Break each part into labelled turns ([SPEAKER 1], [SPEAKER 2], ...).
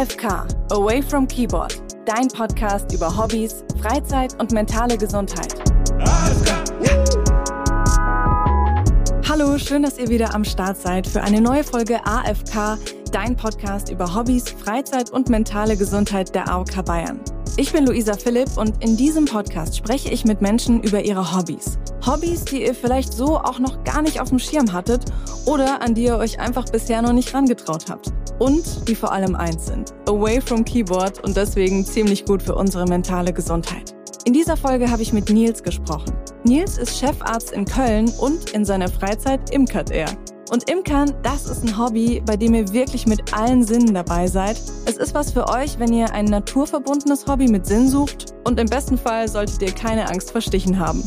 [SPEAKER 1] AFK, Away from Keyboard, dein Podcast über Hobbys, Freizeit und mentale Gesundheit. Hallo, schön, dass ihr wieder am Start seid für eine neue Folge AFK, dein Podcast über Hobbys, Freizeit und mentale Gesundheit der AOK Bayern. Ich bin Luisa Philipp und in diesem Podcast spreche ich mit Menschen über ihre Hobbys. Hobbys, die ihr vielleicht so auch noch gar nicht auf dem Schirm hattet oder an die ihr euch einfach bisher noch nicht rangetraut habt. Und die vor allem eins sind. Away from Keyboard und deswegen ziemlich gut für unsere mentale Gesundheit. In dieser Folge habe ich mit Nils gesprochen. Nils ist Chefarzt in Köln und in seiner Freizeit imkert er. Und Imkern, das ist ein Hobby, bei dem ihr wirklich mit allen Sinnen dabei seid. Es ist was für euch, wenn ihr ein naturverbundenes Hobby mit Sinn sucht. Und im besten Fall solltet ihr keine Angst vor Stichen haben.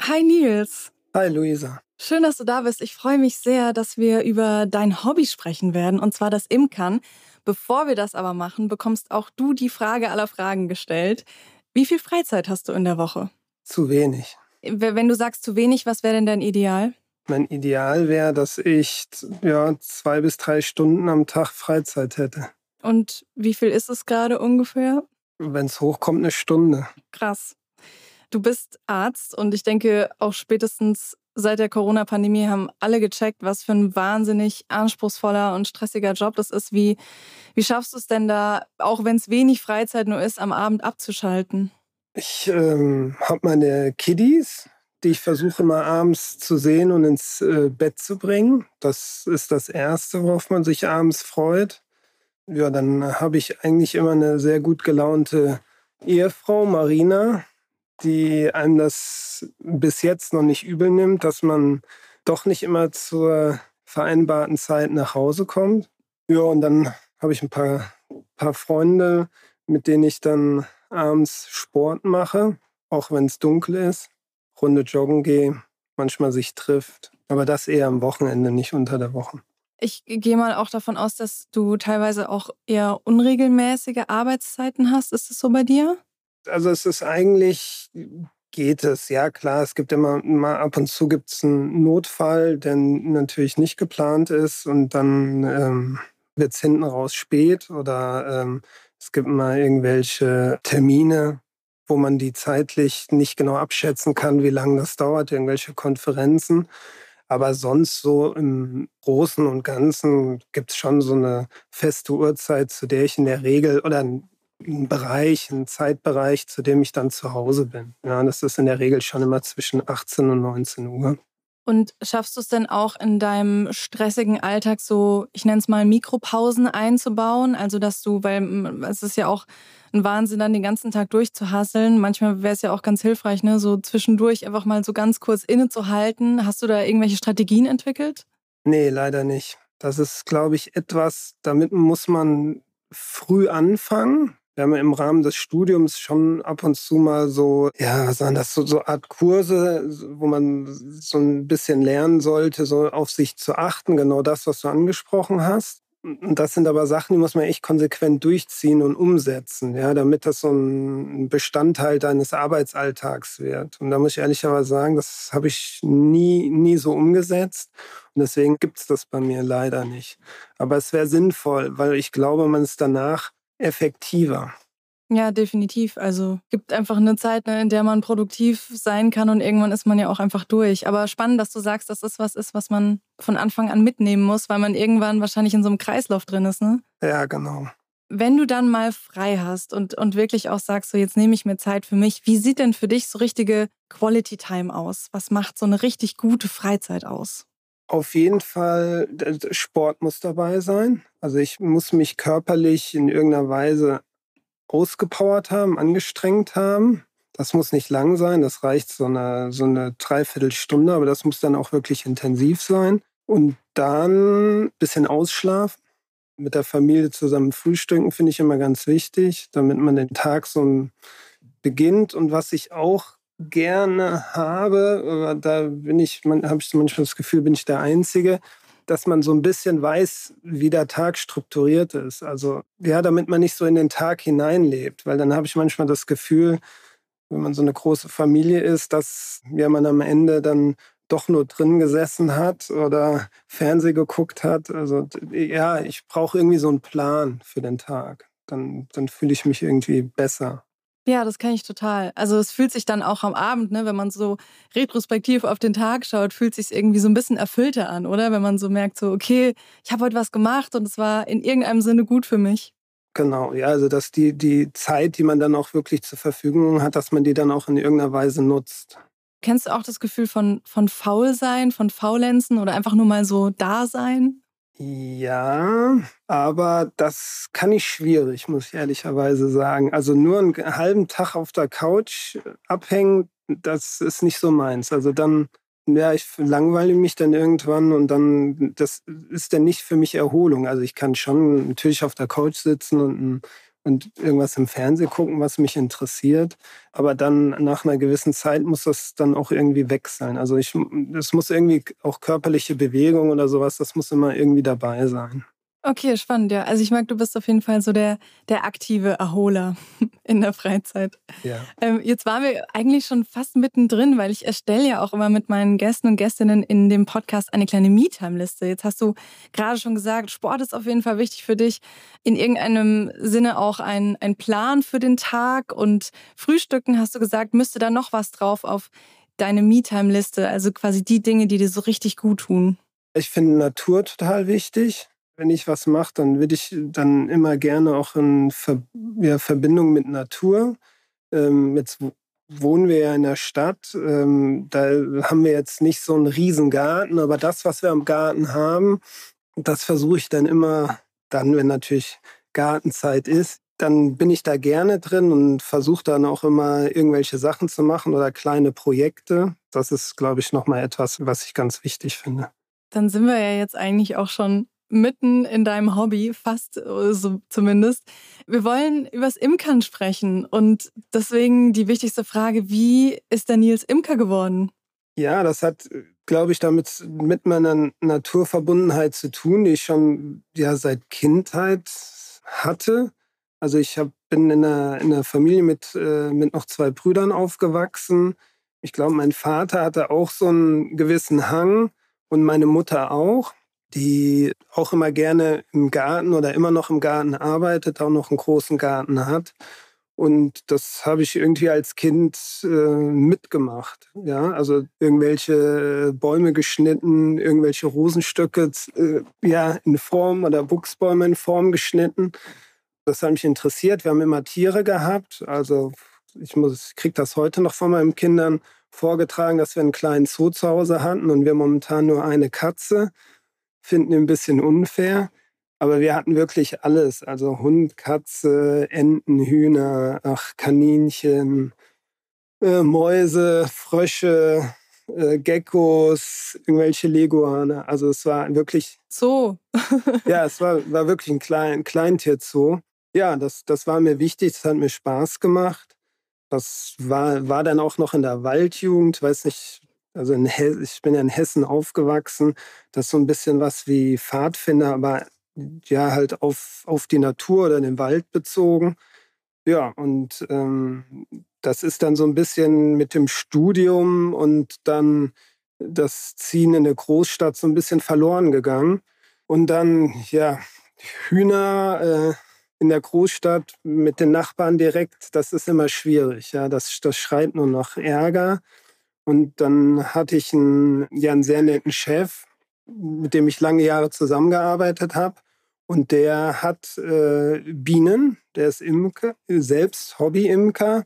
[SPEAKER 1] Hi Nils.
[SPEAKER 2] Hi Luisa.
[SPEAKER 1] Schön, dass du da bist. Ich freue mich sehr, dass wir über dein Hobby sprechen werden, und zwar das Imkern. Bevor wir das aber machen, bekommst auch du die Frage aller Fragen gestellt. Wie viel Freizeit hast du in der Woche?
[SPEAKER 2] Zu wenig.
[SPEAKER 1] Wenn du sagst zu wenig, was wäre denn dein Ideal?
[SPEAKER 2] Mein Ideal wäre, dass ich ja, zwei bis drei Stunden am Tag Freizeit hätte.
[SPEAKER 1] Und wie viel ist es gerade ungefähr?
[SPEAKER 2] Wenn es hochkommt, eine Stunde.
[SPEAKER 1] Krass. Du bist Arzt und ich denke, auch spätestens seit der Corona-Pandemie haben alle gecheckt, was für ein wahnsinnig anspruchsvoller und stressiger Job das ist. Wie, wie schaffst du es denn da, auch wenn es wenig Freizeit nur ist, am Abend abzuschalten?
[SPEAKER 2] Ich ähm, habe meine Kiddies, die ich versuche mal abends zu sehen und ins äh, Bett zu bringen. Das ist das Erste, worauf man sich abends freut. Ja, dann habe ich eigentlich immer eine sehr gut gelaunte Ehefrau, Marina, die einem das bis jetzt noch nicht übel nimmt, dass man doch nicht immer zur vereinbarten Zeit nach Hause kommt. Ja, und dann habe ich ein paar, paar Freunde, mit denen ich dann abends Sport mache, auch wenn es dunkel ist, Runde joggen gehe, manchmal sich trifft. Aber das eher am Wochenende, nicht unter der Woche.
[SPEAKER 1] Ich gehe mal auch davon aus, dass du teilweise auch eher unregelmäßige Arbeitszeiten hast. Ist das so bei dir?
[SPEAKER 2] Also es ist eigentlich, geht es, ja klar. Es gibt immer mal ab und zu gibt es einen Notfall, der natürlich nicht geplant ist und dann ähm, wird es hinten raus spät oder ähm, es gibt mal irgendwelche Termine, wo man die zeitlich nicht genau abschätzen kann, wie lange das dauert, irgendwelche Konferenzen. Aber sonst so im Großen und Ganzen gibt es schon so eine feste Uhrzeit, zu der ich in der Regel oder einen Bereich, einen Zeitbereich, zu dem ich dann zu Hause bin. Ja, das ist in der Regel schon immer zwischen 18 und 19 Uhr.
[SPEAKER 1] Und schaffst du es denn auch in deinem stressigen Alltag so, ich nenne es mal Mikropausen einzubauen? Also, dass du, weil es ist ja auch ein Wahnsinn, dann den ganzen Tag durchzuhasseln. Manchmal wäre es ja auch ganz hilfreich, ne, so zwischendurch einfach mal so ganz kurz innezuhalten. Hast du da irgendwelche Strategien entwickelt?
[SPEAKER 2] Nee, leider nicht. Das ist, glaube ich, etwas, damit muss man früh anfangen wir haben im Rahmen des Studiums schon ab und zu mal so, ja, was waren das, so, so Art Kurse, wo man so ein bisschen lernen sollte, so auf sich zu achten, genau das, was du angesprochen hast. Und das sind aber Sachen, die muss man echt konsequent durchziehen und umsetzen, ja, damit das so ein Bestandteil deines Arbeitsalltags wird. Und da muss ich ehrlicherweise sagen, das habe ich nie, nie so umgesetzt. Und deswegen gibt es das bei mir leider nicht. Aber es wäre sinnvoll, weil ich glaube, man ist danach effektiver.
[SPEAKER 1] Ja, definitiv. Also gibt einfach eine Zeit, ne, in der man produktiv sein kann und irgendwann ist man ja auch einfach durch. Aber spannend, dass du sagst, dass das was ist, was man von Anfang an mitnehmen muss, weil man irgendwann wahrscheinlich in so einem Kreislauf drin ist, ne?
[SPEAKER 2] Ja, genau.
[SPEAKER 1] Wenn du dann mal frei hast und, und wirklich auch sagst, so jetzt nehme ich mir Zeit für mich, wie sieht denn für dich so richtige Quality Time aus? Was macht so eine richtig gute Freizeit aus?
[SPEAKER 2] Auf jeden Fall, Sport muss dabei sein. Also ich muss mich körperlich in irgendeiner Weise ausgepowert haben, angestrengt haben. Das muss nicht lang sein, das reicht so eine, so eine Dreiviertelstunde, aber das muss dann auch wirklich intensiv sein. Und dann ein bisschen ausschlafen, mit der Familie zusammen frühstücken, finde ich immer ganz wichtig, damit man den Tag so beginnt. Und was ich auch gerne habe, da bin ich, habe ich manchmal das Gefühl, bin ich der Einzige, dass man so ein bisschen weiß, wie der Tag strukturiert ist. Also ja, damit man nicht so in den Tag hineinlebt, weil dann habe ich manchmal das Gefühl, wenn man so eine große Familie ist, dass ja man am Ende dann doch nur drin gesessen hat oder Fernseh geguckt hat. Also ja, ich brauche irgendwie so einen Plan für den Tag. Dann, dann fühle ich mich irgendwie besser.
[SPEAKER 1] Ja, das kann ich total. Also es fühlt sich dann auch am Abend, ne, wenn man so retrospektiv auf den Tag schaut, fühlt sich irgendwie so ein bisschen erfüllter an, oder? Wenn man so merkt, so okay, ich habe heute was gemacht und es war in irgendeinem Sinne gut für mich.
[SPEAKER 2] Genau, ja, also dass die, die Zeit, die man dann auch wirklich zur Verfügung hat, dass man die dann auch in irgendeiner Weise nutzt.
[SPEAKER 1] Kennst du auch das Gefühl von, von Faulsein, von Faulenzen oder einfach nur mal so da sein?
[SPEAKER 2] Ja, aber das kann ich schwierig, muss ich ehrlicherweise sagen. Also nur einen halben Tag auf der Couch abhängen, das ist nicht so meins. Also dann, ja, ich langweile mich dann irgendwann und dann, das ist dann nicht für mich Erholung. Also ich kann schon natürlich auf der Couch sitzen und ein und irgendwas im Fernsehen gucken, was mich interessiert. Aber dann nach einer gewissen Zeit muss das dann auch irgendwie weg sein. Also ich, es muss irgendwie auch körperliche Bewegung oder sowas, das muss immer irgendwie dabei sein.
[SPEAKER 1] Okay, spannend, ja. Also ich mag, du bist auf jeden Fall so der, der aktive Erholer in der Freizeit.
[SPEAKER 2] Ja.
[SPEAKER 1] Ähm, jetzt waren wir eigentlich schon fast mittendrin, weil ich erstelle ja auch immer mit meinen Gästen und Gästinnen in dem Podcast eine kleine Me-Time-Liste. Jetzt hast du gerade schon gesagt, Sport ist auf jeden Fall wichtig für dich. In irgendeinem Sinne auch ein, ein Plan für den Tag und Frühstücken, hast du gesagt, müsste da noch was drauf auf deine Me-Time-Liste, also quasi die Dinge, die dir so richtig gut tun.
[SPEAKER 2] Ich finde Natur total wichtig wenn ich was mache, dann will ich dann immer gerne auch in Ver ja, Verbindung mit Natur. Ähm, jetzt wohnen wir ja in der Stadt. Ähm, da haben wir jetzt nicht so einen riesen Garten, aber das, was wir am Garten haben, das versuche ich dann immer, dann, wenn natürlich Gartenzeit ist, dann bin ich da gerne drin und versuche dann auch immer irgendwelche Sachen zu machen oder kleine Projekte. Das ist, glaube ich, nochmal etwas, was ich ganz wichtig finde.
[SPEAKER 1] Dann sind wir ja jetzt eigentlich auch schon mitten in deinem Hobby, fast äh, so zumindest. Wir wollen übers Imkern sprechen und deswegen die wichtigste Frage, wie ist der Nils Imker geworden?
[SPEAKER 2] Ja, das hat, glaube ich, damit mit meiner Naturverbundenheit zu tun, die ich schon ja seit Kindheit hatte. Also ich hab, bin in einer, in einer Familie mit, äh, mit noch zwei Brüdern aufgewachsen. Ich glaube, mein Vater hatte auch so einen gewissen Hang und meine Mutter auch die auch immer gerne im Garten oder immer noch im Garten arbeitet, auch noch einen großen Garten hat. Und das habe ich irgendwie als Kind äh, mitgemacht. Ja, also irgendwelche Bäume geschnitten, irgendwelche Rosenstöcke äh, ja, in Form oder Buchsbäume in Form geschnitten. Das hat mich interessiert. Wir haben immer Tiere gehabt. Also ich muss, kriege das heute noch von meinen Kindern vorgetragen, dass wir einen kleinen Zoo zu Hause hatten und wir momentan nur eine Katze finden ein bisschen unfair. Aber wir hatten wirklich alles. Also Hund, Katze, Enten, Hühner, ach, Kaninchen, äh, Mäuse, Frösche, äh, Geckos, irgendwelche Leguane. Also es war wirklich.
[SPEAKER 1] Zoo.
[SPEAKER 2] ja, es war, war wirklich ein klein, Kleintierzoo. Ja, das, das war mir wichtig, das hat mir Spaß gemacht. Das war, war dann auch noch in der Waldjugend, weiß nicht, also ich bin ja in Hessen aufgewachsen. Das ist so ein bisschen was wie Pfadfinder, aber ja, halt auf, auf die Natur oder den Wald bezogen. Ja, und ähm, das ist dann so ein bisschen mit dem Studium und dann das Ziehen in der Großstadt so ein bisschen verloren gegangen. Und dann, ja, Hühner äh, in der Großstadt mit den Nachbarn direkt, das ist immer schwierig. Ja, das, das schreit nur noch Ärger. Und dann hatte ich einen, ja, einen sehr netten Chef, mit dem ich lange Jahre zusammengearbeitet habe. Und der hat äh, Bienen, der ist Imker, selbst Hobby-Imker.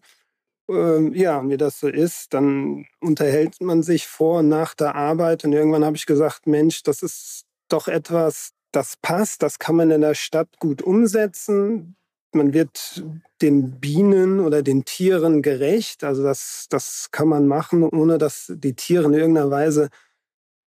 [SPEAKER 2] Ähm, ja, wie das so ist, dann unterhält man sich vor und nach der Arbeit. Und irgendwann habe ich gesagt, Mensch, das ist doch etwas, das passt, das kann man in der Stadt gut umsetzen man wird den Bienen oder den Tieren gerecht. Also das, das kann man machen, ohne dass die Tiere in irgendeiner Weise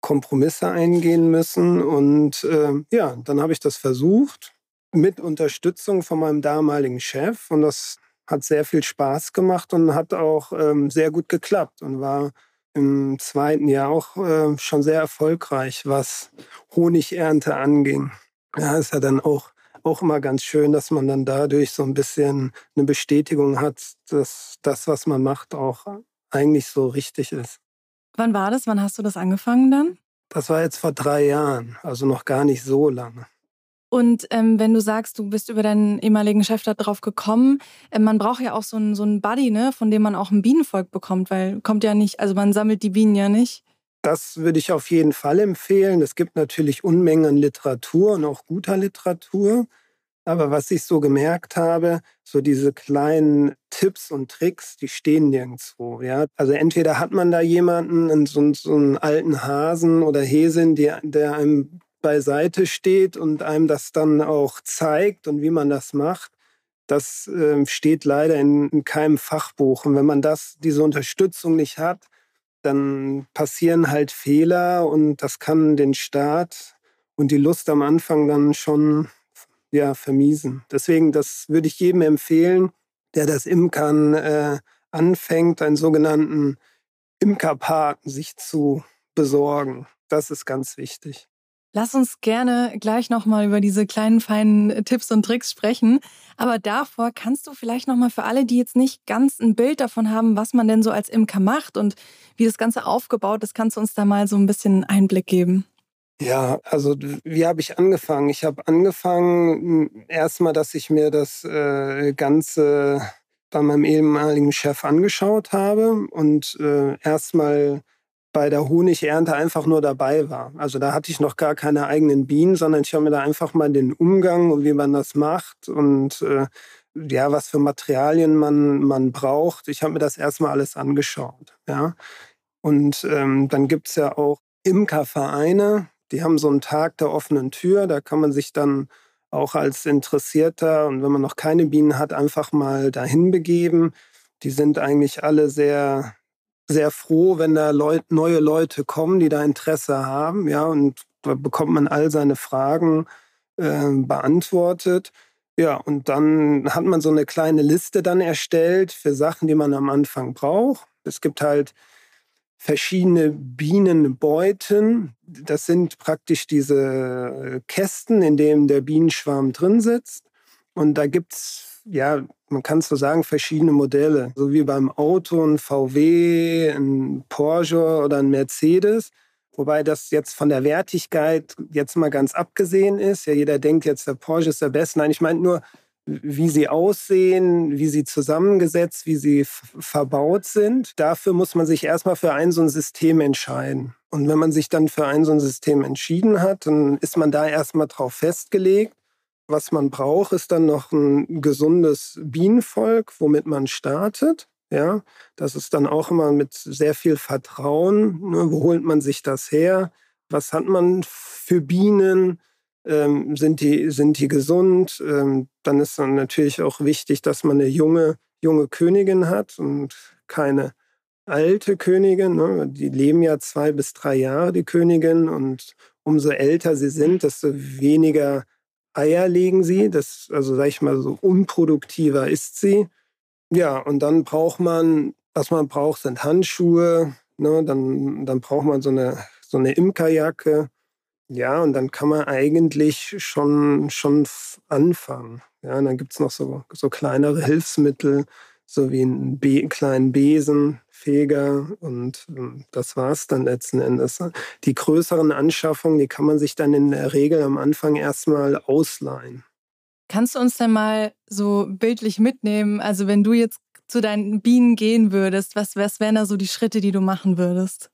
[SPEAKER 2] Kompromisse eingehen müssen. Und äh, ja, dann habe ich das versucht mit Unterstützung von meinem damaligen Chef. Und das hat sehr viel Spaß gemacht und hat auch ähm, sehr gut geklappt und war im zweiten Jahr auch äh, schon sehr erfolgreich, was Honigernte anging. Ja, ist ja dann auch auch immer ganz schön, dass man dann dadurch so ein bisschen eine Bestätigung hat, dass das, was man macht, auch eigentlich so richtig ist.
[SPEAKER 1] Wann war das? Wann hast du das angefangen dann?
[SPEAKER 2] Das war jetzt vor drei Jahren, also noch gar nicht so lange.
[SPEAKER 1] Und ähm, wenn du sagst, du bist über deinen ehemaligen Chef da drauf gekommen, äh, man braucht ja auch so einen so einen Buddy, ne, von dem man auch ein Bienenvolk bekommt, weil kommt ja nicht, also man sammelt die Bienen ja nicht.
[SPEAKER 2] Das würde ich auf jeden Fall empfehlen. Es gibt natürlich Unmengen an Literatur und auch guter Literatur. Aber was ich so gemerkt habe, so diese kleinen Tipps und Tricks, die stehen nirgendwo. Ja? Also entweder hat man da jemanden, so, so einen alten Hasen oder Häsin, der, der einem beiseite steht und einem das dann auch zeigt und wie man das macht. Das äh, steht leider in, in keinem Fachbuch. Und wenn man das, diese Unterstützung nicht hat, dann passieren halt Fehler und das kann den Start und die Lust am Anfang dann schon ja, vermiesen. Deswegen, das würde ich jedem empfehlen, der das Imkern äh, anfängt, einen sogenannten Imkerpaten sich zu besorgen. Das ist ganz wichtig.
[SPEAKER 1] Lass uns gerne gleich nochmal über diese kleinen, feinen Tipps und Tricks sprechen. Aber davor kannst du vielleicht nochmal für alle, die jetzt nicht ganz ein Bild davon haben, was man denn so als Imker macht und wie das Ganze aufgebaut ist, kannst du uns da mal so ein bisschen Einblick geben.
[SPEAKER 2] Ja, also wie habe ich angefangen? Ich habe angefangen erstmal, dass ich mir das äh, Ganze bei meinem ehemaligen Chef angeschaut habe und äh, erstmal bei der Honigernte einfach nur dabei war. Also da hatte ich noch gar keine eigenen Bienen, sondern ich habe mir da einfach mal den Umgang und wie man das macht und äh, ja, was für Materialien man, man braucht. Ich habe mir das erstmal alles angeschaut. Ja. Und ähm, dann gibt es ja auch Imkervereine, die haben so einen Tag der offenen Tür, da kann man sich dann auch als Interessierter und wenn man noch keine Bienen hat, einfach mal dahin begeben. Die sind eigentlich alle sehr, sehr froh, wenn da Leut, neue Leute kommen, die da Interesse haben, ja, und da bekommt man all seine Fragen äh, beantwortet. Ja, und dann hat man so eine kleine Liste dann erstellt für Sachen, die man am Anfang braucht. Es gibt halt verschiedene Bienenbeuten. Das sind praktisch diese Kästen, in denen der Bienenschwarm drin sitzt. Und da gibt es, ja, man kann so sagen, verschiedene Modelle. So wie beim Auto ein VW, ein Porsche oder ein Mercedes. Wobei das jetzt von der Wertigkeit jetzt mal ganz abgesehen ist. Ja, jeder denkt jetzt, der Porsche ist der Beste. Nein, ich meine nur, wie sie aussehen, wie sie zusammengesetzt, wie sie verbaut sind. Dafür muss man sich erstmal für ein so ein System entscheiden. Und wenn man sich dann für ein so ein System entschieden hat, dann ist man da erstmal drauf festgelegt. Was man braucht, ist dann noch ein gesundes Bienenvolk, womit man startet. Ja, das ist dann auch immer mit sehr viel Vertrauen. Ne? Wo holt man sich das her? Was hat man für Bienen? Ähm, sind, die, sind die gesund. Ähm, dann ist dann natürlich auch wichtig, dass man eine junge, junge Königin hat und keine alte Königin. Ne? Die leben ja zwei bis drei Jahre, die Königin. Und umso älter sie sind, desto weniger Eier legen sie. Das, also sag ich mal, so unproduktiver ist sie. Ja, und dann braucht man, was man braucht, sind Handschuhe. Ne? Dann, dann braucht man so eine, so eine Imkerjacke. Ja, und dann kann man eigentlich schon, schon anfangen. Ja, und dann gibt es noch so, so kleinere Hilfsmittel, so wie einen Be kleinen Besen, Feger und ähm, das war es dann letzten Endes. Die größeren Anschaffungen, die kann man sich dann in der Regel am Anfang erstmal ausleihen.
[SPEAKER 1] Kannst du uns denn mal so bildlich mitnehmen? Also wenn du jetzt zu deinen Bienen gehen würdest, was, was wären da so die Schritte, die du machen würdest?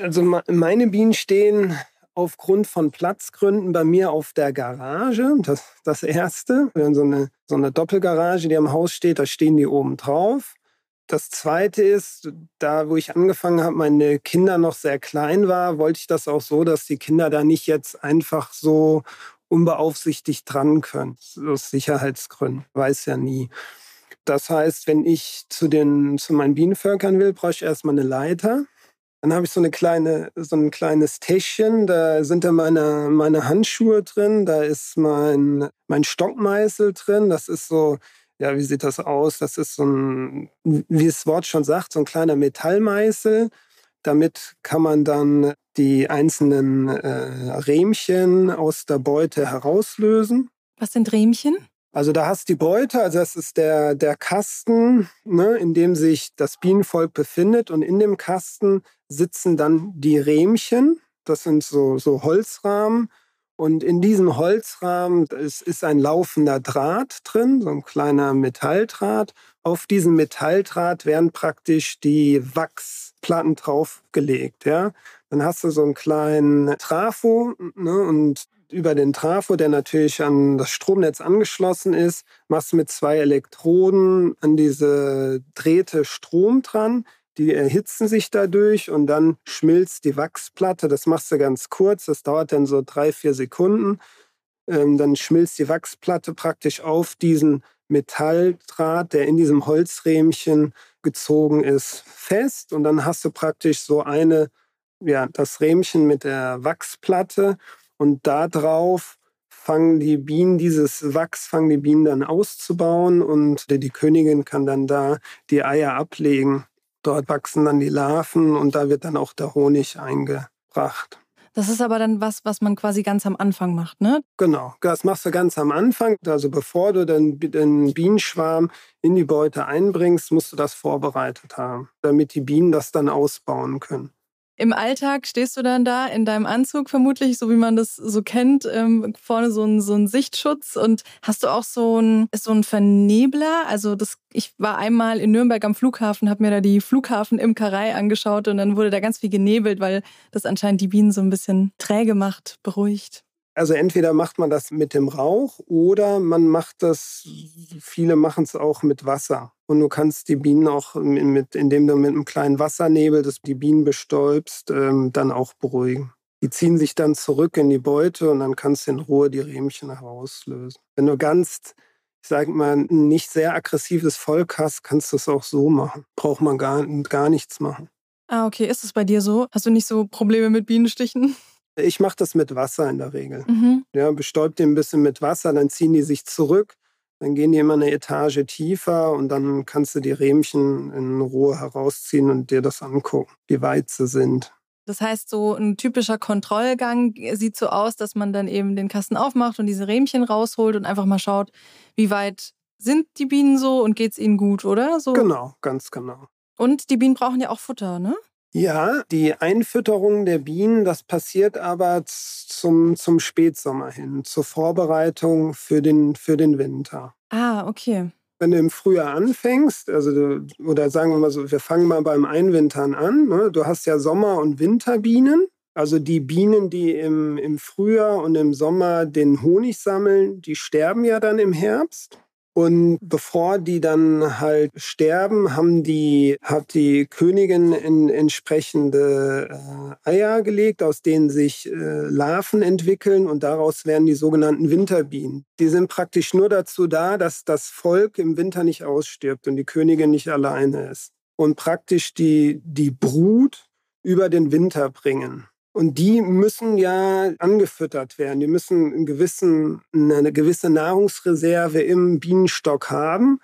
[SPEAKER 2] Also meine Bienen stehen aufgrund von Platzgründen bei mir auf der Garage. Das, das erste. Wir haben so eine, so eine Doppelgarage, die am Haus steht, da stehen die oben drauf. Das zweite ist, da wo ich angefangen habe, meine Kinder noch sehr klein war, wollte ich das auch so, dass die Kinder da nicht jetzt einfach so unbeaufsichtigt dran können. Aus Sicherheitsgründen. Weiß ja nie. Das heißt, wenn ich zu, den, zu meinen Bienenvölkern will, brauche ich erstmal eine Leiter. Dann habe ich so eine kleine, so ein kleines Täschchen, da sind dann meine, meine Handschuhe drin, da ist mein, mein Stockmeißel drin, das ist so, ja, wie sieht das aus? Das ist so ein, wie das Wort schon sagt, so ein kleiner Metallmeißel. Damit kann man dann die einzelnen äh, Rähmchen aus der Beute herauslösen.
[SPEAKER 1] Was sind Rähmchen?
[SPEAKER 2] Also da hast die Beute, also das ist der, der Kasten, ne, in dem sich das Bienenvolk befindet. Und in dem Kasten sitzen dann die Rähmchen. Das sind so, so Holzrahmen. Und in diesem Holzrahmen ist, ist ein laufender Draht drin, so ein kleiner Metalldraht. Auf diesen Metalldraht werden praktisch die Wachsplatten draufgelegt. Ja? Dann hast du so einen kleinen Trafo ne? und über den Trafo, der natürlich an das Stromnetz angeschlossen ist, machst du mit zwei Elektroden an diese Drähte Strom dran. Die erhitzen sich dadurch und dann schmilzt die Wachsplatte. Das machst du ganz kurz, das dauert dann so drei, vier Sekunden. Ähm, dann schmilzt die Wachsplatte praktisch auf diesen Metalldraht, der in diesem Holzrähmchen gezogen ist, fest. Und dann hast du praktisch so eine, ja, das Rähmchen mit der Wachsplatte und darauf fangen die Bienen, dieses Wachs fangen die Bienen dann auszubauen und die Königin kann dann da die Eier ablegen. Dort wachsen dann die Larven und da wird dann auch der Honig eingebracht.
[SPEAKER 1] Das ist aber dann was, was man quasi ganz am Anfang macht, ne?
[SPEAKER 2] Genau, das machst du ganz am Anfang. Also bevor du den, den Bienenschwarm in die Beute einbringst, musst du das vorbereitet haben, damit die Bienen das dann ausbauen können.
[SPEAKER 1] Im Alltag stehst du dann da in deinem Anzug vermutlich, so wie man das so kennt, ähm, vorne so ein, so ein Sichtschutz und hast du auch so ein, so ein Vernebler? Also das, ich war einmal in Nürnberg am Flughafen, habe mir da die Flughafenimkerei angeschaut und dann wurde da ganz viel genebelt, weil das anscheinend die Bienen so ein bisschen träge macht, beruhigt.
[SPEAKER 2] Also entweder macht man das mit dem Rauch oder man macht das, viele machen es auch mit Wasser. Und du kannst die Bienen auch, mit, indem du mit einem kleinen Wassernebel das, die Bienen bestäubst, ähm, dann auch beruhigen. Die ziehen sich dann zurück in die Beute und dann kannst du in Ruhe die Rähmchen herauslösen. Wenn du ganz, ich sage mal, ein nicht sehr aggressives Volk hast, kannst du es auch so machen. Braucht man gar, gar nichts machen.
[SPEAKER 1] Ah, okay. Ist es bei dir so? Hast du nicht so Probleme mit Bienenstichen?
[SPEAKER 2] Ich mache das mit Wasser in der Regel. Mhm. Ja, bestäubt die ein bisschen mit Wasser, dann ziehen die sich zurück, dann gehen die immer eine Etage tiefer und dann kannst du die Rähmchen in Ruhe herausziehen und dir das angucken, wie weit sie sind.
[SPEAKER 1] Das heißt, so ein typischer Kontrollgang sieht so aus, dass man dann eben den Kasten aufmacht und diese Rähmchen rausholt und einfach mal schaut, wie weit sind die Bienen so und geht es ihnen gut, oder? So.
[SPEAKER 2] Genau, ganz genau.
[SPEAKER 1] Und die Bienen brauchen ja auch Futter, ne?
[SPEAKER 2] Ja, die Einfütterung der Bienen, das passiert aber zum, zum Spätsommer hin, zur Vorbereitung für den, für den Winter.
[SPEAKER 1] Ah, okay.
[SPEAKER 2] Wenn du im Frühjahr anfängst, also du, oder sagen wir mal so, wir fangen mal beim Einwintern an. Ne? Du hast ja Sommer- und Winterbienen. Also die Bienen, die im, im Frühjahr und im Sommer den Honig sammeln, die sterben ja dann im Herbst. Und bevor die dann halt sterben, haben die, hat die Königin in entsprechende äh, Eier gelegt, aus denen sich äh, Larven entwickeln und daraus werden die sogenannten Winterbienen. Die sind praktisch nur dazu da, dass das Volk im Winter nicht ausstirbt und die Königin nicht alleine ist. Und praktisch die, die Brut über den Winter bringen. Und die müssen ja angefüttert werden. Die müssen gewissen, eine gewisse Nahrungsreserve im Bienenstock haben,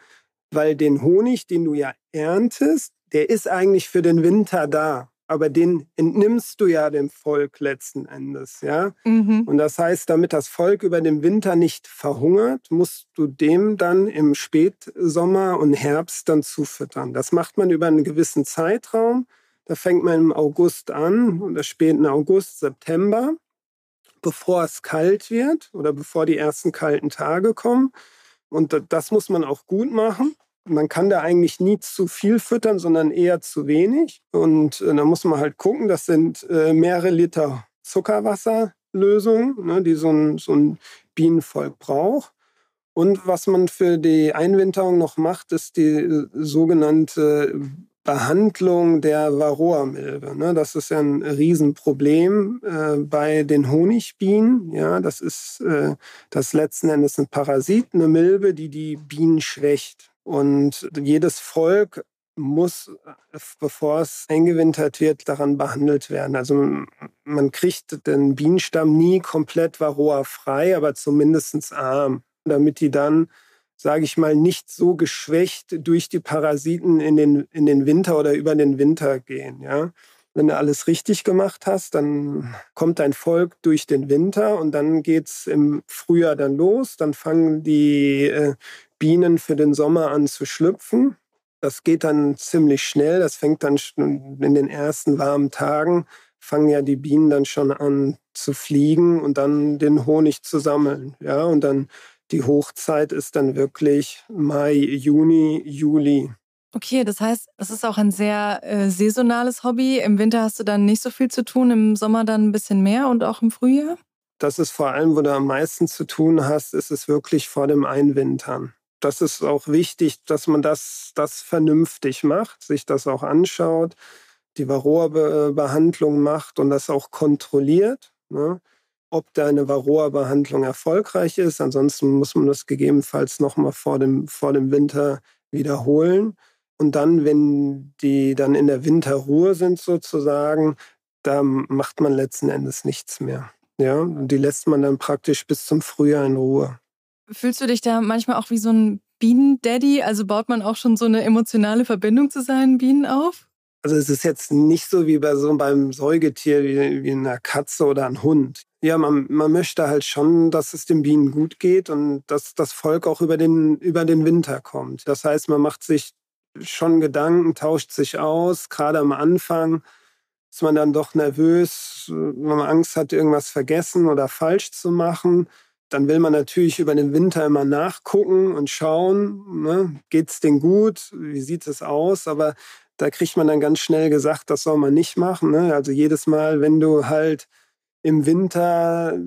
[SPEAKER 2] weil den Honig, den du ja erntest, der ist eigentlich für den Winter da. Aber den entnimmst du ja dem Volk letzten Endes, ja. Mhm. Und das heißt, damit das Volk über den Winter nicht verhungert, musst du dem dann im Spätsommer und Herbst dann zufüttern. Das macht man über einen gewissen Zeitraum. Da fängt man im August an oder späten August, September, bevor es kalt wird oder bevor die ersten kalten Tage kommen. Und das muss man auch gut machen. Man kann da eigentlich nie zu viel füttern, sondern eher zu wenig. Und äh, da muss man halt gucken, das sind äh, mehrere Liter Zuckerwasserlösung, ne, die so ein, Bienenvolk braucht. Und was man für die Einwinterung noch macht, ist die äh, sogenannte Behandlung der Varroa-Milbe. Ne? Das ist ja ein Riesenproblem äh, bei den Honigbienen. Ja, das ist äh, das letzten Endes ein Parasit, eine Milbe, die die Bienen schwächt. Und jedes Volk muss, bevor es eingewintert wird, daran behandelt werden. Also man kriegt den Bienenstamm nie komplett Varroa frei, aber zumindest arm, damit die dann sage ich mal, nicht so geschwächt durch die Parasiten in den, in den Winter oder über den Winter gehen. Ja? wenn du alles richtig gemacht hast, dann kommt dein Volk durch den Winter und dann geht es im Frühjahr dann los. Dann fangen die äh, Bienen für den Sommer an zu schlüpfen. Das geht dann ziemlich schnell. Das fängt dann in den ersten warmen Tagen, fangen ja die Bienen dann schon an zu fliegen und dann den Honig zu sammeln. Ja, und dann die Hochzeit ist dann wirklich Mai, Juni, Juli.
[SPEAKER 1] Okay, das heißt, es ist auch ein sehr äh, saisonales Hobby. Im Winter hast du dann nicht so viel zu tun, im Sommer dann ein bisschen mehr und auch im Frühjahr?
[SPEAKER 2] Das ist vor allem, wo du am meisten zu tun hast, ist es wirklich vor dem Einwintern. Das ist auch wichtig, dass man das, das vernünftig macht, sich das auch anschaut, die Varroa-Behandlung macht und das auch kontrolliert. Ne? Ob deine Varroa-Behandlung erfolgreich ist. Ansonsten muss man das gegebenenfalls nochmal vor dem, vor dem Winter wiederholen. Und dann, wenn die dann in der Winterruhe sind sozusagen, da macht man letzten Endes nichts mehr. Ja, die lässt man dann praktisch bis zum Frühjahr in Ruhe.
[SPEAKER 1] Fühlst du dich da manchmal auch wie so ein Bienen-Daddy? Also baut man auch schon so eine emotionale Verbindung zu seinen Bienen auf?
[SPEAKER 2] Also es ist jetzt nicht so wie bei so beim Säugetier wie, wie einer Katze oder einem Hund. Ja, man, man möchte halt schon, dass es den Bienen gut geht und dass das Volk auch über den, über den Winter kommt. Das heißt, man macht sich schon Gedanken, tauscht sich aus. Gerade am Anfang ist man dann doch nervös, wenn man Angst hat, irgendwas vergessen oder falsch zu machen. Dann will man natürlich über den Winter immer nachgucken und schauen, ne, geht es denen gut, wie sieht es aus. Aber da kriegt man dann ganz schnell gesagt, das soll man nicht machen. Ne? Also jedes Mal, wenn du halt im Winter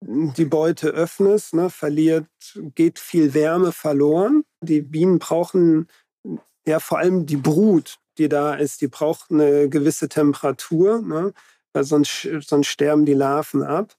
[SPEAKER 2] die Beute öffnest, ne, verliert, geht viel Wärme verloren. Die Bienen brauchen ja vor allem die Brut, die da ist, die braucht eine gewisse Temperatur, ne? weil sonst, sonst sterben die Larven ab.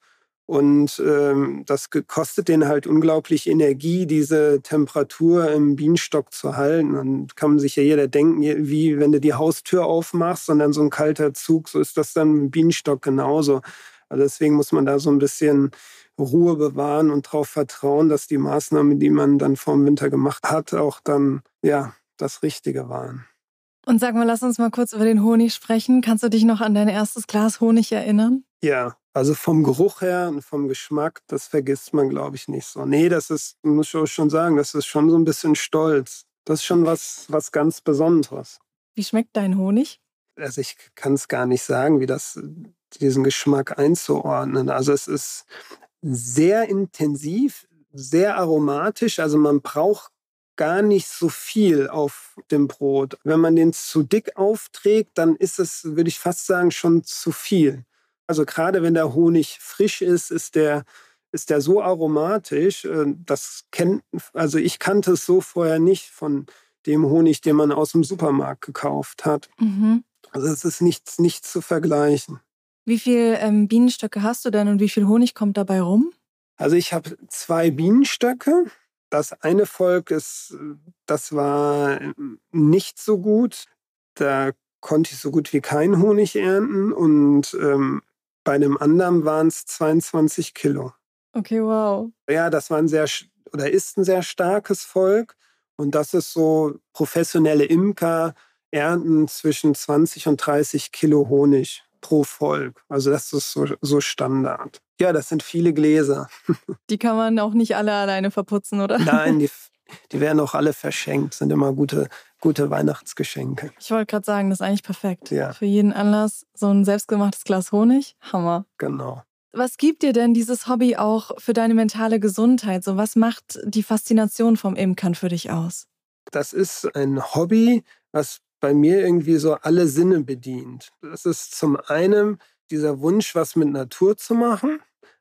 [SPEAKER 2] Und ähm, das kostet denen halt unglaublich Energie, diese Temperatur im Bienenstock zu halten. Dann kann man sich ja jeder denken, wie wenn du die Haustür aufmachst und dann so ein kalter Zug, so ist das dann im Bienenstock genauso. Also deswegen muss man da so ein bisschen Ruhe bewahren und darauf vertrauen, dass die Maßnahmen, die man dann vor dem Winter gemacht hat, auch dann ja das Richtige waren.
[SPEAKER 1] Und sag mal, lass uns mal kurz über den Honig sprechen. Kannst du dich noch an dein erstes Glas Honig erinnern?
[SPEAKER 2] Ja, also vom Geruch her und vom Geschmack, das vergisst man, glaube ich, nicht so. Nee, das ist, muss ich schon sagen, das ist schon so ein bisschen stolz. Das ist schon was, was ganz Besonderes.
[SPEAKER 1] Wie schmeckt dein Honig?
[SPEAKER 2] Also ich kann es gar nicht sagen, wie das, diesen Geschmack einzuordnen. Also es ist sehr intensiv, sehr aromatisch. Also man braucht gar nicht so viel auf dem Brot. Wenn man den zu dick aufträgt, dann ist es, würde ich fast sagen, schon zu viel. Also gerade wenn der Honig frisch ist, ist der, ist der so aromatisch. Äh, das kennt, also ich kannte es so vorher nicht von dem Honig, den man aus dem Supermarkt gekauft hat. Mhm. Also es ist nichts, nichts zu vergleichen.
[SPEAKER 1] Wie viele ähm, Bienenstöcke hast du denn und wie viel Honig kommt dabei rum?
[SPEAKER 2] Also ich habe zwei Bienenstöcke. Das eine Volk ist, das war nicht so gut. Da konnte ich so gut wie keinen Honig ernten und ähm, bei dem anderen waren es 22 Kilo.
[SPEAKER 1] Okay, wow.
[SPEAKER 2] Ja, das war ein sehr oder ist ein sehr starkes Volk und das ist so professionelle Imker ernten zwischen 20 und 30 Kilo Honig pro Volk. Also das ist so, so Standard. Ja, das sind viele Gläser.
[SPEAKER 1] Die kann man auch nicht alle alleine verputzen, oder?
[SPEAKER 2] Nein, die, die werden auch alle verschenkt. Sind immer gute, gute Weihnachtsgeschenke.
[SPEAKER 1] Ich wollte gerade sagen, das ist eigentlich perfekt. Ja. Für jeden Anlass so ein selbstgemachtes Glas Honig. Hammer.
[SPEAKER 2] Genau.
[SPEAKER 1] Was gibt dir denn dieses Hobby auch für deine mentale Gesundheit? So, was macht die Faszination vom Imkern für dich aus?
[SPEAKER 2] Das ist ein Hobby, was bei mir irgendwie so alle Sinne bedient. Das ist zum einen dieser Wunsch, was mit Natur zu machen,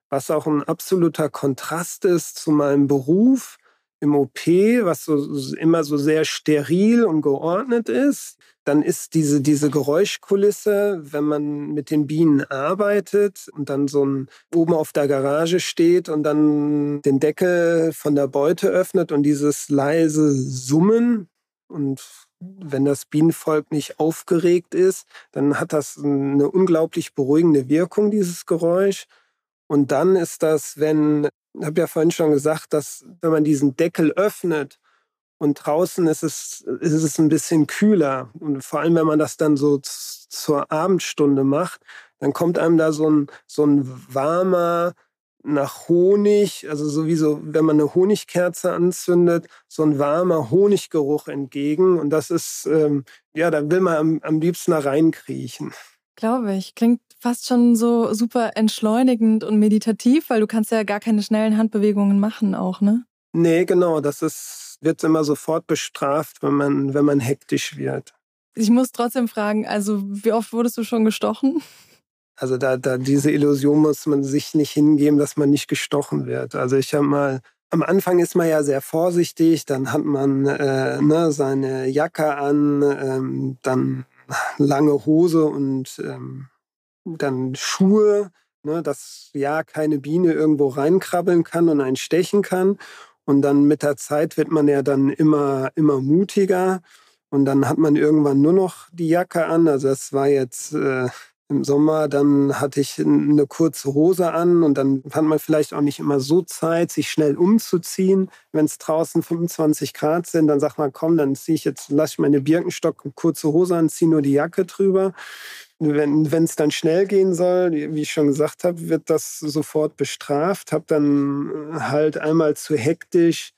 [SPEAKER 2] was auch ein absoluter Kontrast ist zu meinem Beruf im OP, was so, immer so sehr steril und geordnet ist. Dann ist diese, diese Geräuschkulisse, wenn man mit den Bienen arbeitet und dann so ein oben auf der Garage steht und dann den Deckel von der Beute öffnet und dieses leise Summen und wenn das Bienenvolk nicht aufgeregt ist, dann hat das eine unglaublich beruhigende Wirkung, dieses Geräusch. Und dann ist das, wenn, ich habe ja vorhin schon gesagt, dass wenn man diesen Deckel öffnet und draußen ist es, ist es ein bisschen kühler. Und vor allem, wenn man das dann so zur Abendstunde macht, dann kommt einem da so ein, so ein warmer, nach Honig, also sowieso, wenn man eine Honigkerze anzündet, so ein warmer Honiggeruch entgegen. Und das ist, ähm, ja, da will man am, am liebsten da reinkriechen.
[SPEAKER 1] Glaube ich. Klingt fast schon so super entschleunigend und meditativ, weil du kannst ja gar keine schnellen Handbewegungen machen auch, ne?
[SPEAKER 2] Nee, genau. Das ist, wird immer sofort bestraft, wenn man, wenn man hektisch wird.
[SPEAKER 1] Ich muss trotzdem fragen, also wie oft wurdest du schon gestochen?
[SPEAKER 2] Also da, da diese Illusion muss man sich nicht hingeben, dass man nicht gestochen wird. Also ich habe mal, am Anfang ist man ja sehr vorsichtig, dann hat man äh, ne, seine Jacke an, ähm, dann lange Hose und ähm, dann Schuhe, ne, dass ja keine Biene irgendwo reinkrabbeln kann und einen stechen kann. Und dann mit der Zeit wird man ja dann immer, immer mutiger. Und dann hat man irgendwann nur noch die Jacke an. Also das war jetzt äh, im Sommer, dann hatte ich eine kurze Hose an und dann fand man vielleicht auch nicht immer so Zeit, sich schnell umzuziehen. Wenn es draußen 25 Grad sind, dann sagt man, komm, dann ziehe ich jetzt, lasse ich meine Birkenstock kurze Hose an, ziehe nur die Jacke drüber. Wenn es dann schnell gehen soll, wie ich schon gesagt habe, wird das sofort bestraft. Habe dann halt einmal zu hektisch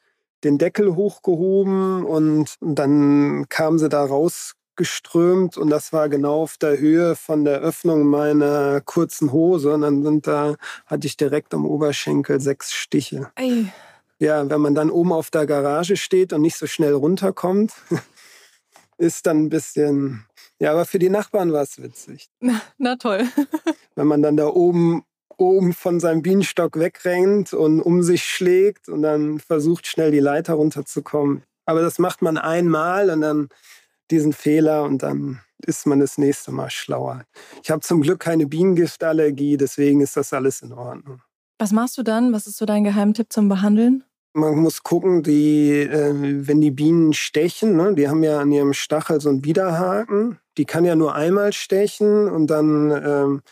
[SPEAKER 2] den Deckel hochgehoben und dann kamen sie da raus geströmt und das war genau auf der Höhe von der Öffnung meiner kurzen Hose. Und dann sind da, hatte ich direkt am Oberschenkel sechs Stiche. Ei. Ja, wenn man dann oben auf der Garage steht und nicht so schnell runterkommt, ist dann ein bisschen. Ja, aber für die Nachbarn war es witzig.
[SPEAKER 1] Na, na toll.
[SPEAKER 2] wenn man dann da oben oben von seinem Bienenstock wegrennt und um sich schlägt und dann versucht schnell die Leiter runterzukommen. Aber das macht man einmal und dann diesen Fehler und dann ist man das nächste Mal schlauer. Ich habe zum Glück keine Bienengiftallergie, deswegen ist das alles in Ordnung.
[SPEAKER 1] Was machst du dann? Was ist so dein Geheimtipp zum Behandeln?
[SPEAKER 2] Man muss gucken, die, äh, wenn die Bienen stechen, ne, die haben ja an ihrem Stachel so einen Widerhaken. Die kann ja nur einmal stechen und dann ähm,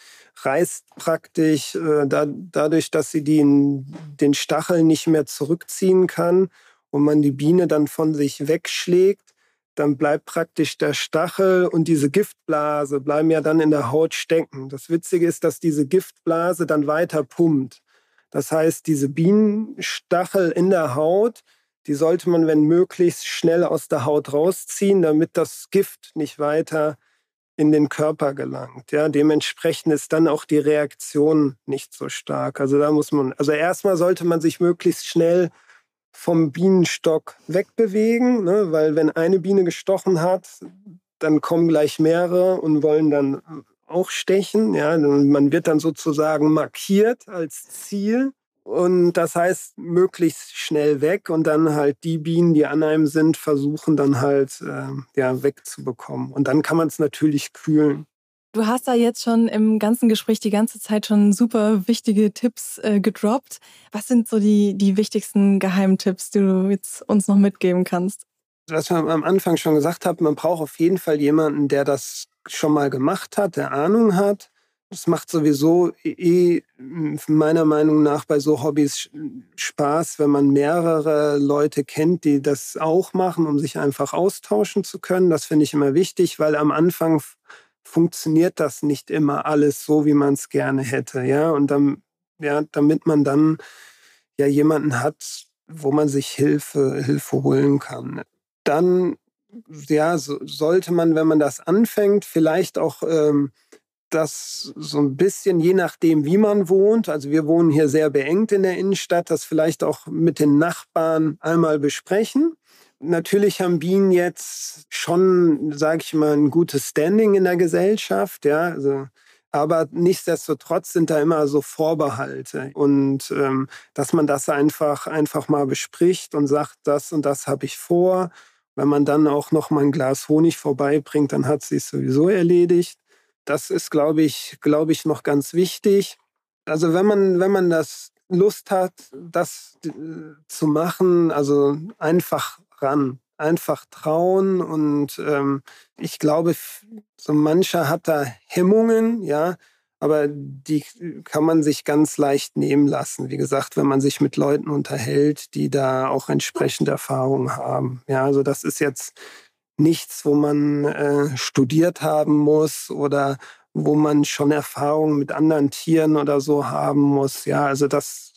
[SPEAKER 2] reißt praktisch äh, da, dadurch, dass sie den, den Stachel nicht mehr zurückziehen kann und man die Biene dann von sich wegschlägt, dann bleibt praktisch der Stachel und diese Giftblase bleiben ja dann in der Haut stecken. Das Witzige ist, dass diese Giftblase dann weiter pumpt. Das heißt, diese Bienenstachel in der Haut, die sollte man, wenn möglich, schnell aus der Haut rausziehen, damit das Gift nicht weiter in den Körper gelangt. Ja, dementsprechend ist dann auch die Reaktion nicht so stark. Also da muss man, also erstmal sollte man sich möglichst schnell vom Bienenstock wegbewegen, ne? weil wenn eine Biene gestochen hat, dann kommen gleich mehrere und wollen dann auch stechen. Ja? Man wird dann sozusagen markiert als Ziel. Und das heißt, möglichst schnell weg und dann halt die Bienen, die an einem sind, versuchen dann halt äh, ja, wegzubekommen. Und dann kann man es natürlich kühlen.
[SPEAKER 1] Du hast da jetzt schon im ganzen Gespräch die ganze Zeit schon super wichtige Tipps äh, gedroppt. Was sind so die, die wichtigsten Geheimtipps, die du jetzt uns noch mitgeben kannst?
[SPEAKER 2] Was wir am Anfang schon gesagt haben, man braucht auf jeden Fall jemanden, der das schon mal gemacht hat, der Ahnung hat. Es macht sowieso eh meiner Meinung nach bei so Hobbys Spaß, wenn man mehrere Leute kennt, die das auch machen, um sich einfach austauschen zu können. Das finde ich immer wichtig, weil am Anfang funktioniert das nicht immer alles so, wie man es gerne hätte. Ja, und dann, ja, damit man dann ja jemanden hat, wo man sich Hilfe, Hilfe holen kann. Dann ja, so, sollte man, wenn man das anfängt, vielleicht auch ähm, das so ein bisschen, je nachdem, wie man wohnt, also wir wohnen hier sehr beengt in der Innenstadt, das vielleicht auch mit den Nachbarn einmal besprechen Natürlich haben Bienen jetzt schon, sage ich mal, ein gutes Standing in der Gesellschaft, ja. Also, aber nichtsdestotrotz sind da immer so Vorbehalte und ähm, dass man das einfach einfach mal bespricht und sagt, das und das habe ich vor. Wenn man dann auch noch mal ein Glas Honig vorbeibringt, dann hat sie es sowieso erledigt. Das ist, glaube ich, glaube ich, noch ganz wichtig. Also wenn man wenn man das Lust hat, das äh, zu machen, also einfach ran. Einfach trauen und ähm, ich glaube, so mancher hat da Hemmungen, ja, aber die kann man sich ganz leicht nehmen lassen. Wie gesagt, wenn man sich mit Leuten unterhält, die da auch entsprechende Erfahrungen haben. Ja, also das ist jetzt nichts, wo man äh, studiert haben muss oder wo man schon Erfahrungen mit anderen Tieren oder so haben muss. Ja, also das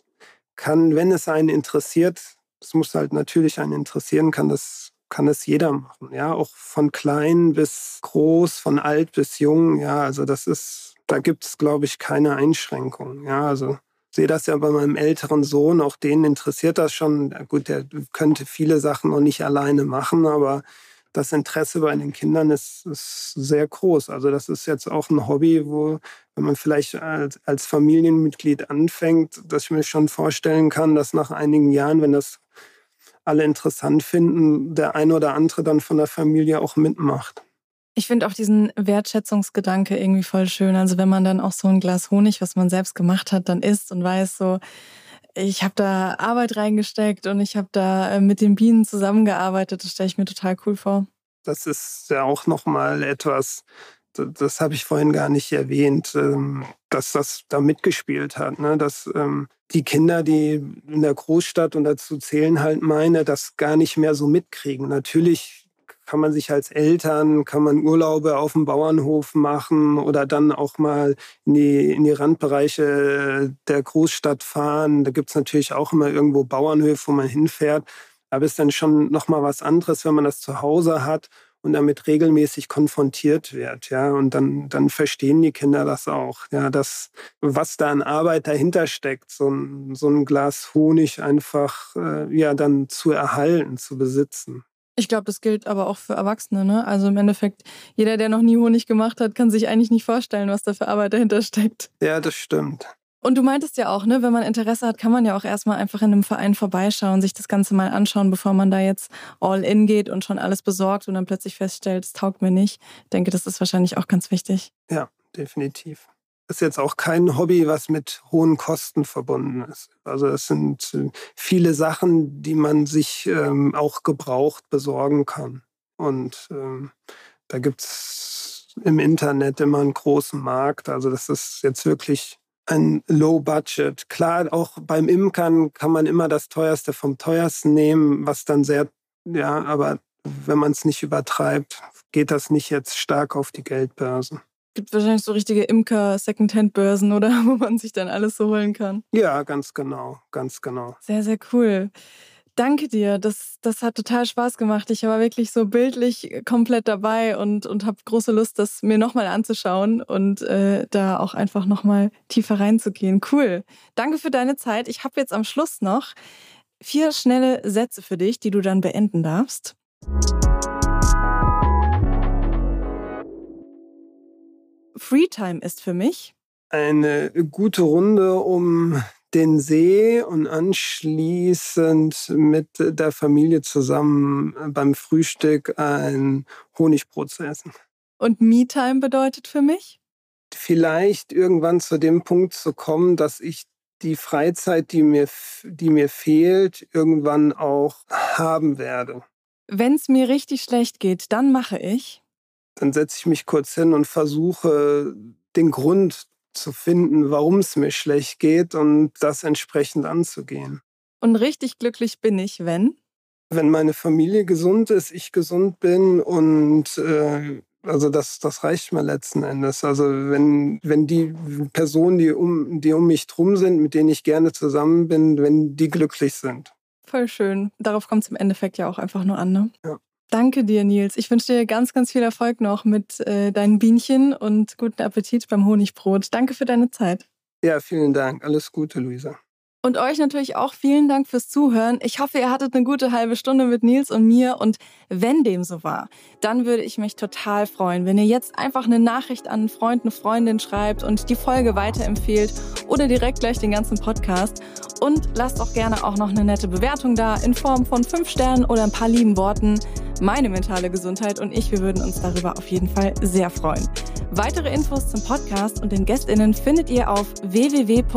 [SPEAKER 2] kann, wenn es einen interessiert, es muss halt natürlich einen interessieren, kann das kann es jeder machen, ja, auch von klein bis groß, von alt bis jung, ja, also das ist, da gibt es, glaube ich, keine Einschränkungen, ja, also sehe das ja bei meinem älteren Sohn, auch den interessiert das schon, gut, der könnte viele Sachen noch nicht alleine machen, aber das Interesse bei den Kindern ist, ist, sehr groß. Also das ist jetzt auch ein Hobby, wo, wenn man vielleicht als, als Familienmitglied anfängt, dass ich mir schon vorstellen kann, dass nach einigen Jahren, wenn das alle interessant finden, der eine oder andere dann von der Familie auch mitmacht.
[SPEAKER 1] Ich finde auch diesen Wertschätzungsgedanke irgendwie voll schön. Also wenn man dann auch so ein Glas Honig, was man selbst gemacht hat, dann isst und weiß so, ich habe da Arbeit reingesteckt und ich habe da äh, mit den Bienen zusammengearbeitet. Das stelle ich mir total cool vor.
[SPEAKER 2] Das ist ja auch nochmal etwas, das habe ich vorhin gar nicht erwähnt, ähm, dass das da mitgespielt hat. Ne? Dass ähm, die Kinder, die in der Großstadt, und dazu zählen halt meine, das gar nicht mehr so mitkriegen. Natürlich kann man sich als Eltern, kann man Urlaube auf dem Bauernhof machen oder dann auch mal in die, in die Randbereiche der Großstadt fahren. Da gibt es natürlich auch immer irgendwo Bauernhöfe, wo man hinfährt. Aber es ist dann schon nochmal was anderes, wenn man das zu Hause hat und damit regelmäßig konfrontiert wird, ja, und dann, dann verstehen die Kinder das auch, ja, dass, was da an Arbeit dahinter steckt, so ein, so ein Glas Honig einfach, äh, ja, dann zu erhalten, zu besitzen.
[SPEAKER 1] Ich glaube, das gilt aber auch für Erwachsene. Ne? Also im Endeffekt, jeder, der noch nie Honig gemacht hat, kann sich eigentlich nicht vorstellen, was da für Arbeit dahinter steckt.
[SPEAKER 2] Ja, das stimmt.
[SPEAKER 1] Und du meintest ja auch, ne, wenn man Interesse hat, kann man ja auch erstmal einfach in einem Verein vorbeischauen, sich das Ganze mal anschauen, bevor man da jetzt all in geht und schon alles besorgt und dann plötzlich feststellt, es taugt mir nicht. Ich denke, das ist wahrscheinlich auch ganz wichtig.
[SPEAKER 2] Ja, definitiv ist jetzt auch kein Hobby, was mit hohen Kosten verbunden ist. Also es sind äh, viele Sachen, die man sich ähm, auch gebraucht besorgen kann. Und ähm, da gibt's im Internet immer einen großen Markt. Also das ist jetzt wirklich ein Low Budget. Klar, auch beim Imkern kann man immer das teuerste vom teuersten nehmen, was dann sehr, ja, aber wenn man es nicht übertreibt, geht das nicht jetzt stark auf die Geldbörse
[SPEAKER 1] gibt wahrscheinlich so richtige Imker-Secondhand-Börsen, oder? Wo man sich dann alles so holen kann.
[SPEAKER 2] Ja, ganz genau, ganz genau.
[SPEAKER 1] Sehr, sehr cool. Danke dir. Das, das hat total Spaß gemacht. Ich war wirklich so bildlich komplett dabei und, und habe große Lust, das mir nochmal anzuschauen und äh, da auch einfach nochmal tiefer reinzugehen. Cool. Danke für deine Zeit. Ich habe jetzt am Schluss noch vier schnelle Sätze für dich, die du dann beenden darfst. Freetime ist für mich?
[SPEAKER 2] Eine gute Runde um den See und anschließend mit der Familie zusammen beim Frühstück ein Honigbrot zu essen.
[SPEAKER 1] Und Me-Time bedeutet für mich?
[SPEAKER 2] Vielleicht irgendwann zu dem Punkt zu kommen, dass ich die Freizeit, die mir, die mir fehlt, irgendwann auch haben werde.
[SPEAKER 1] Wenn es mir richtig schlecht geht, dann mache ich
[SPEAKER 2] dann setze ich mich kurz hin und versuche den Grund zu finden, warum es mir schlecht geht und das entsprechend anzugehen.
[SPEAKER 1] Und richtig glücklich bin ich, wenn?
[SPEAKER 2] Wenn meine Familie gesund ist, ich gesund bin und äh, also das, das reicht mir letzten Endes. Also wenn, wenn die Personen, die um, die um mich drum sind, mit denen ich gerne zusammen bin, wenn die glücklich sind.
[SPEAKER 1] Voll schön. Darauf kommt es im Endeffekt ja auch einfach nur an, ne?
[SPEAKER 2] Ja.
[SPEAKER 1] Danke dir, Nils. Ich wünsche dir ganz, ganz viel Erfolg noch mit äh, deinen Bienchen und guten Appetit beim Honigbrot. Danke für deine Zeit.
[SPEAKER 2] Ja, vielen Dank. Alles Gute, Luisa.
[SPEAKER 1] Und euch natürlich auch vielen Dank fürs Zuhören. Ich hoffe, ihr hattet eine gute halbe Stunde mit Nils und mir. Und wenn dem so war, dann würde ich mich total freuen, wenn ihr jetzt einfach eine Nachricht an einen Freund, eine Freundin schreibt und die Folge weiterempfehlt oder direkt gleich den ganzen Podcast. Und lasst auch gerne auch noch eine nette Bewertung da in Form von fünf Sternen oder ein paar lieben Worten. Meine mentale Gesundheit und ich, wir würden uns darüber auf jeden Fall sehr freuen. Weitere Infos zum Podcast und den GästInnen findet ihr auf www.aok.de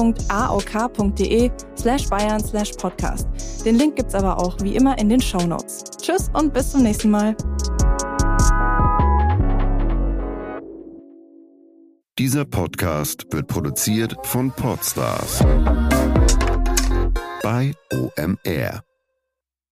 [SPEAKER 1] slash bayern slash podcast. Den Link gibt's aber auch wie immer in den Show Notes. Tschüss und bis zum nächsten Mal.
[SPEAKER 3] Dieser Podcast wird produziert von Podstars bei OMR.